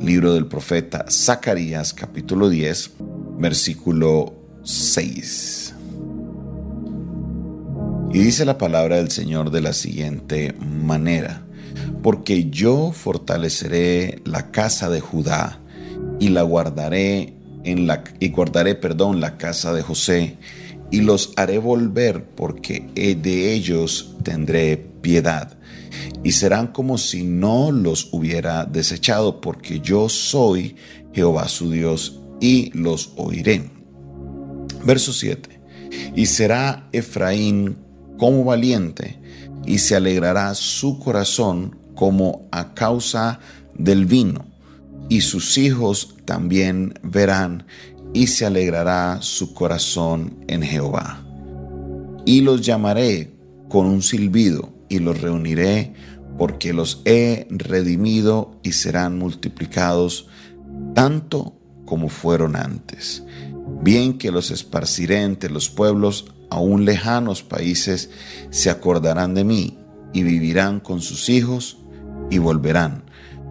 libro del profeta Zacarías capítulo 10, versículo 6. Y dice la palabra del Señor de la siguiente manera, porque yo fortaleceré la casa de Judá y la guardaré en la y guardaré, perdón, la casa de José y los haré volver porque de ellos tendré piedad y serán como si no los hubiera desechado porque yo soy Jehová su Dios y los oiré. Verso 7. Y será Efraín como valiente y se alegrará su corazón como a causa del vino y sus hijos también verán y se alegrará su corazón en Jehová. Y los llamaré con un silbido y los reuniré porque los he redimido y serán multiplicados tanto como fueron antes. Bien que los esparciré entre los pueblos, aún lejanos países se acordarán de mí y vivirán con sus hijos y volverán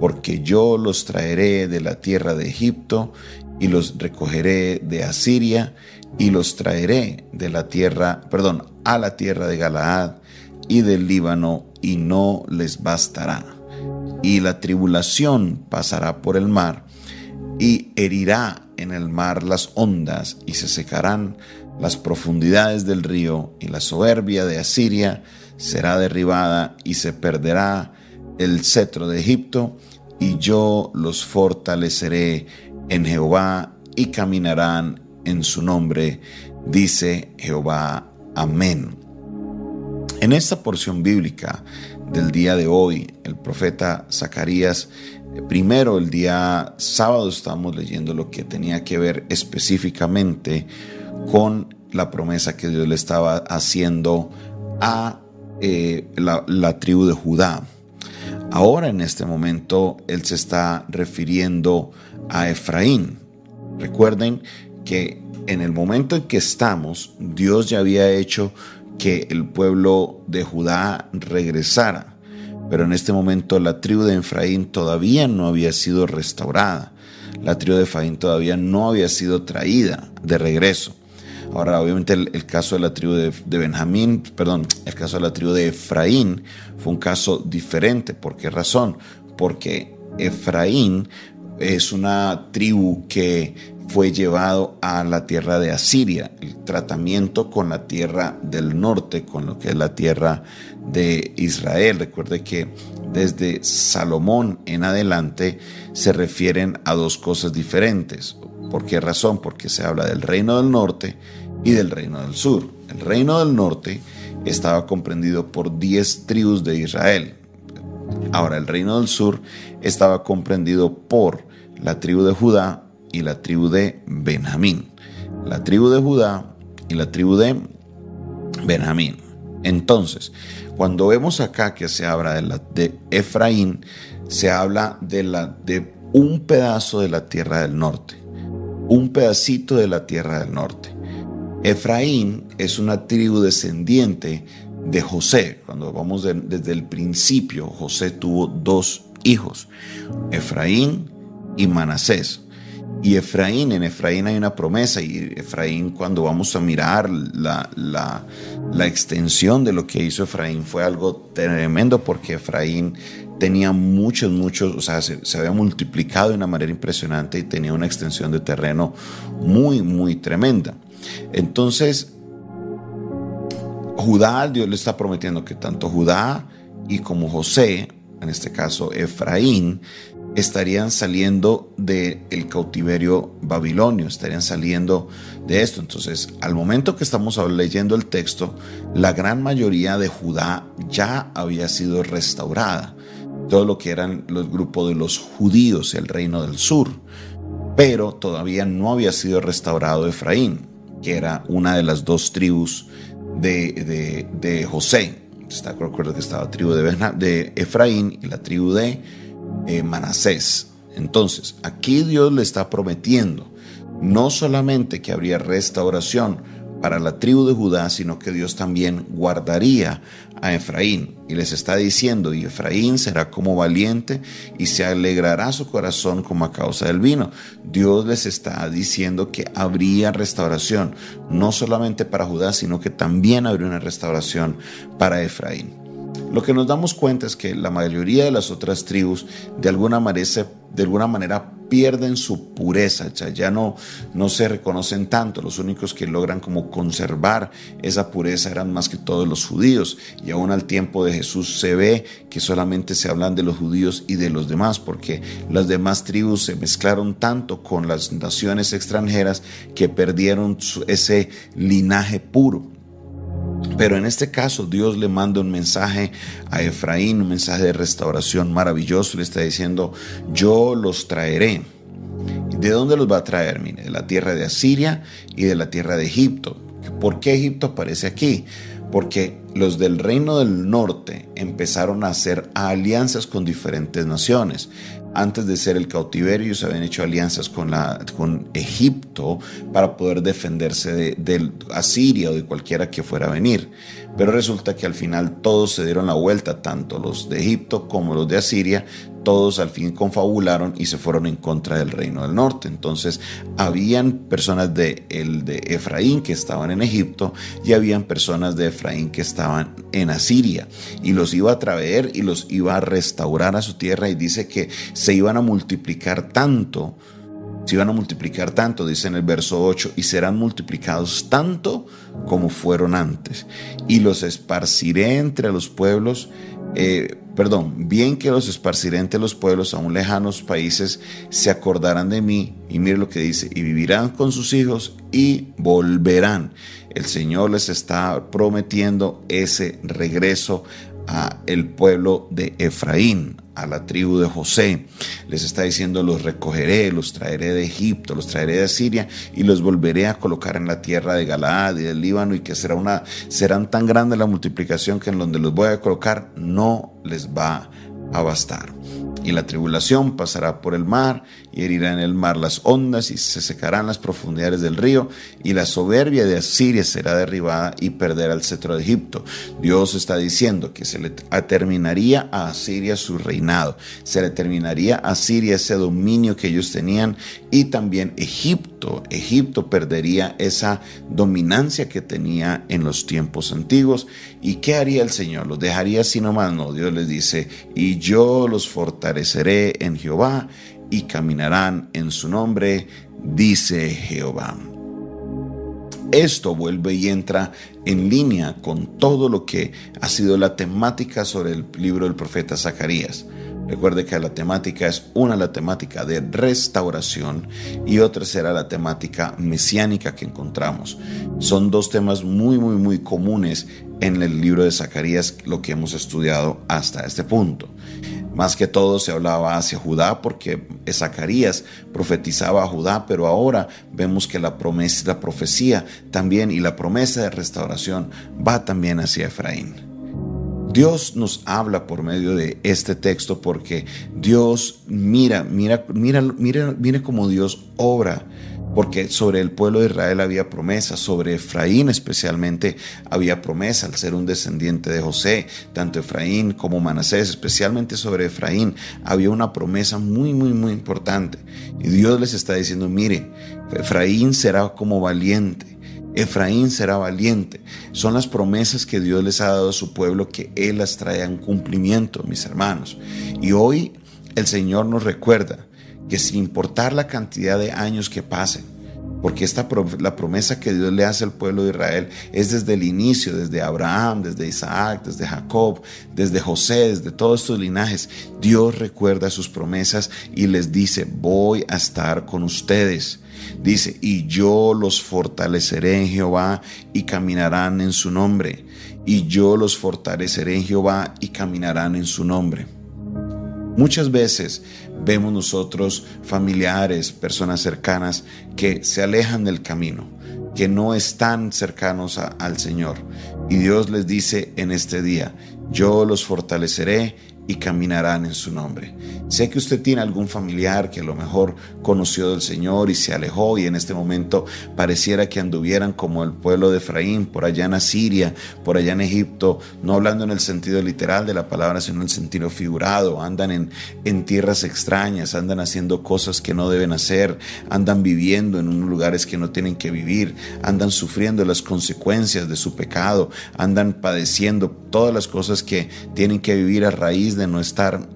porque yo los traeré de la tierra de Egipto y los recogeré de Asiria y los traeré de la tierra, perdón, a la tierra de Galaad y del Líbano y no les bastará. Y la tribulación pasará por el mar y herirá en el mar las ondas y se secarán las profundidades del río y la soberbia de Asiria será derribada y se perderá el cetro de Egipto y yo los fortaleceré en Jehová y caminarán en su nombre, dice Jehová. Amén. En esta porción bíblica del día de hoy, el profeta Zacarías, primero el día sábado estamos leyendo lo que tenía que ver específicamente con la promesa que Dios le estaba haciendo a eh, la, tribu de Judá. Ahora en este momento él se está refiriendo a Efraín. Recuerden que en el momento en que estamos, Dios ya había hecho que el pueblo de Judá regresara. Pero en este momento la tribu de Efraín todavía no había sido restaurada. La tribu de Efraín todavía no había sido traída de regreso. Ahora, obviamente el, caso de la tribu de, Benjamín, perdón, el caso de la tribu de Efraín fue un caso diferente. ¿Por qué razón? Porque Efraín es una tribu que fue llevado a la tierra de Asiria, el tratamiento con la tierra del norte, con lo que es la tierra de Israel. Recuerde que desde Salomón en adelante se refieren a dos cosas diferentes. ¿Por qué razón? Porque se habla del reino del norte y del reino del sur. El reino del norte estaba comprendido por 10 tribus de Israel. Ahora el reino del sur estaba comprendido por la tribu de Judá y la tribu de Benjamín. La tribu de Judá y la tribu de Benjamín. Entonces, cuando vemos acá que se habla de, Efraín, se habla de, la, de un pedazo de la tierra del norte un pedacito de la tierra del norte. Efraín es una tribu descendiente de José. Cuando vamos desde el principio, José tuvo dos hijos, Efraín y Manasés. Y Efraín, en Efraín hay una promesa y Efraín cuando vamos a mirar la, la, extensión de lo que hizo Efraín fue algo tremendo porque Efraín tenía muchos, muchos, o sea, se, había multiplicado de una manera impresionante y tenía una extensión de terreno muy, muy tremenda. Entonces, Judá, Dios le está prometiendo que tanto Judá y como José, en este caso Efraín, estarían saliendo del cautiverio babilonio, estarían saliendo de esto. Entonces, al momento que estamos leyendo el texto, la gran mayoría de Judá ya había sido restaurada todo lo que eran los grupos de los judíos, el reino del sur. Pero todavía no había sido restaurado Efraín, que era una de las dos tribus de, de, José. Está, recuerdo que estaba la tribu de, de, Efraín y la tribu de eh, Manasés. Entonces, aquí Dios le está prometiendo no solamente que habría restauración para la tribu de Judá, sino que Dios también guardaría a Efraín. Y les está diciendo, y Efraín será como valiente y se alegrará su corazón como a causa del vino. Dios les está diciendo que habría restauración, no solamente para Judá, sino que también habría una restauración para Efraín. Lo que nos damos cuenta es que la mayoría de las otras tribus de alguna manera, pierden su pureza, ya no, no se reconocen tanto, los únicos que logran como conservar esa pureza eran más que todos los judíos y aún al tiempo de Jesús se ve que solamente se hablan de los judíos y de los demás porque las demás tribus se mezclaron tanto con las naciones extranjeras que perdieron ese linaje puro. Pero en este caso Dios le manda un mensaje a Efraín, un mensaje de restauración maravilloso. Le está diciendo, yo los traeré. ¿De dónde los va a traer? Mire, de la tierra de Asiria y de la tierra de Egipto. ¿Por qué Egipto aparece aquí? Porque los del reino del norte empezaron a hacer alianzas con diferentes naciones antes de ser el cautiverio, ellos habían hecho alianzas con, Egipto para poder defenderse de, de, Asiria o de cualquiera que fuera a venir. Pero resulta que al final todos se dieron la vuelta, tanto los de Egipto como los de Asiria, todos al fin confabularon y se fueron en contra del reino del norte. Entonces, habían personas de, el de Efraín que estaban en Egipto y habían personas de Efraín que estaban en Asiria. Y los iba a traer y los iba a restaurar a su tierra y dice que se iban a multiplicar tanto se iban a multiplicar tanto, dice en el verso 8, y serán multiplicados tanto como fueron antes. Y los esparciré entre los pueblos eh, perdón, bien que los esparciré entre los pueblos a un lejanos países, se acordarán de mí, y mire lo que dice, y vivirán con sus hijos y volverán. El Señor les está prometiendo ese regreso a el pueblo de Efraín, a la tribu de José. Les está diciendo, los recogeré, los traeré de Egipto, los traeré de Siria y los volveré a colocar en la tierra de Galaad y del Líbano y que será una, serán tan grande la multiplicación que en donde los voy a colocar no les va a bastar y la tribulación pasará por el mar y herirá en el mar las ondas y se secarán las profundidades del río y la soberbia de Asiria será derribada y perderá el cetro de Egipto. Dios está diciendo que se le terminaría a Asiria su reinado, se le terminaría a Asiria ese dominio que ellos tenían y también Egipto. Egipto perdería esa dominancia que tenía en los tiempos antiguos. ¿Y qué haría el Señor? ¿Los dejaría así nomás? No, Dios les dice, y yo los fortaleceré en Jehová y caminarán en su nombre, dice Jehová. Esto vuelve y entra en línea con todo lo que ha sido la temática sobre el libro del profeta Zacarías. Recuerde que la temática es una la temática de restauración y otra será la temática mesiánica que encontramos. Son dos temas muy, muy, muy comunes en el libro de Zacarías, lo que hemos estudiado hasta este punto. Más que todo se hablaba hacia Judá porque Zacarías profetizaba a Judá, pero ahora vemos que la promesa, la profecía también y la promesa de restauración va también hacia Efraín. Dios nos habla por medio de este texto porque Dios mira, mira, mira, mira, mira cómo Dios obra. Porque sobre el pueblo de Israel había promesa, sobre Efraín especialmente había promesa al ser un descendiente de José, tanto Efraín como Manasés, especialmente sobre Efraín, había una promesa muy, muy, muy importante. Y Dios les está diciendo, mire, Efraín será como valiente, Efraín será valiente. Son las promesas que Dios les ha dado a su pueblo que Él las trae a cumplimiento, mis hermanos. Y hoy el Señor nos recuerda que sin importar la cantidad de años que pasen, porque esta la promesa que Dios le hace al pueblo de Israel es desde el inicio, desde Abraham, desde Isaac, desde Jacob, desde José, desde todos estos linajes. Dios recuerda sus promesas y les dice, voy a estar con ustedes. Dice, y yo los fortaleceré en Jehová y caminarán en su nombre. Y yo los fortaleceré en Jehová y caminarán en su nombre. Muchas veces vemos nosotros familiares, personas cercanas que se alejan del camino, que no están cercanos al Señor. Y Dios les dice en este día, yo los fortaleceré y caminarán en su nombre. Sé que usted tiene algún familiar que a lo mejor conoció del Señor y se alejó y en este momento pareciera que anduvieran como el pueblo de Efraín, por allá en Asiria, por allá en Egipto, no hablando en el sentido literal de la palabra, sino en el sentido figurado, andan en, en tierras extrañas, andan haciendo cosas que no deben hacer, andan viviendo en unos lugares que no tienen que vivir, andan sufriendo las consecuencias de su pecado, andan padeciendo todas las cosas que tienen que vivir a raíz de no estar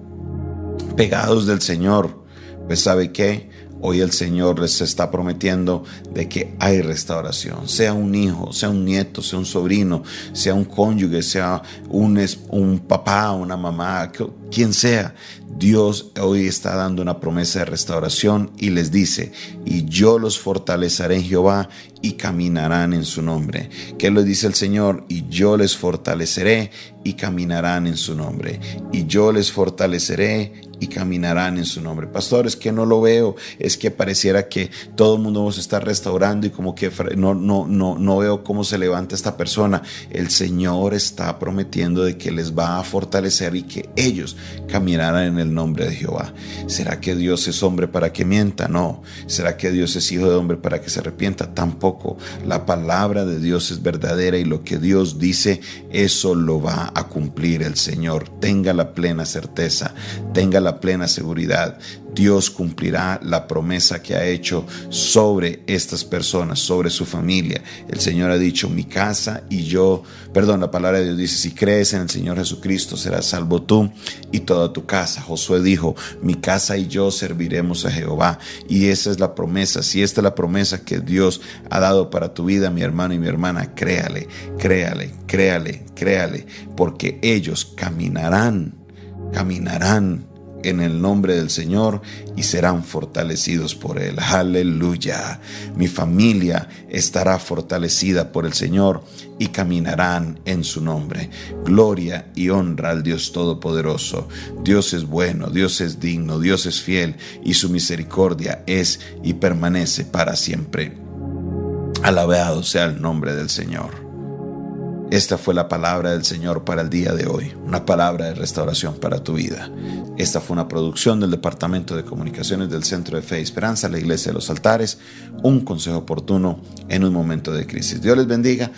pegados del Señor. Pues sabe que hoy el Señor les está prometiendo de que hay restauración, sea un hijo, sea un nieto, sea un sobrino, sea un cónyuge, sea un, un papá, una mamá, quien sea. Dios hoy está dando una promesa de restauración y les dice, y yo los fortaleceré en Jehová y caminarán en su nombre. ¿Qué lo dice el Señor? Y yo les fortaleceré y caminarán en su nombre. Y yo les fortaleceré y caminarán en su nombre. Pastores, que no lo veo, es que pareciera que todo el mundo se está restaurando y como que no, no, no, no veo cómo se levanta esta persona. El Señor está prometiendo de que les va a fortalecer y que ellos caminarán en el nombre de Jehová. ¿Será que Dios es hombre para que mienta? No. ¿Será que Dios es hijo de hombre para que se arrepienta? Tampoco. La palabra de Dios es verdadera y lo que Dios dice, eso lo va a cumplir el Señor. Tenga la plena certeza, tenga plena seguridad. Dios cumplirá la promesa que ha hecho sobre estas personas, sobre su familia. El Señor ha dicho, mi casa y yo, perdón, la palabra de Dios dice, si crees en el Señor Jesucristo, serás salvo tú y toda tu casa. Josué dijo, mi casa y yo serviremos a Jehová. Y esa es la promesa. Si esta es la promesa que Dios ha dado para tu vida, mi hermano y mi hermana, créale, créale, créale, créale, porque ellos caminarán, caminarán en el nombre del Señor y serán fortalecidos por Él. Aleluya. Mi familia estará fortalecida por el Señor y caminarán en su nombre. Gloria y honra al Dios Todopoderoso. Dios es bueno, Dios es digno, Dios es fiel y su misericordia es y permanece para siempre. Alabado sea el nombre del Señor. Esta fue la palabra del Señor para el día de hoy, una palabra de restauración para tu vida. Esta fue una producción del Departamento de Comunicaciones del Centro de Fe y Esperanza, la Iglesia de los Altares, un consejo oportuno en un momento de crisis. Dios les bendiga.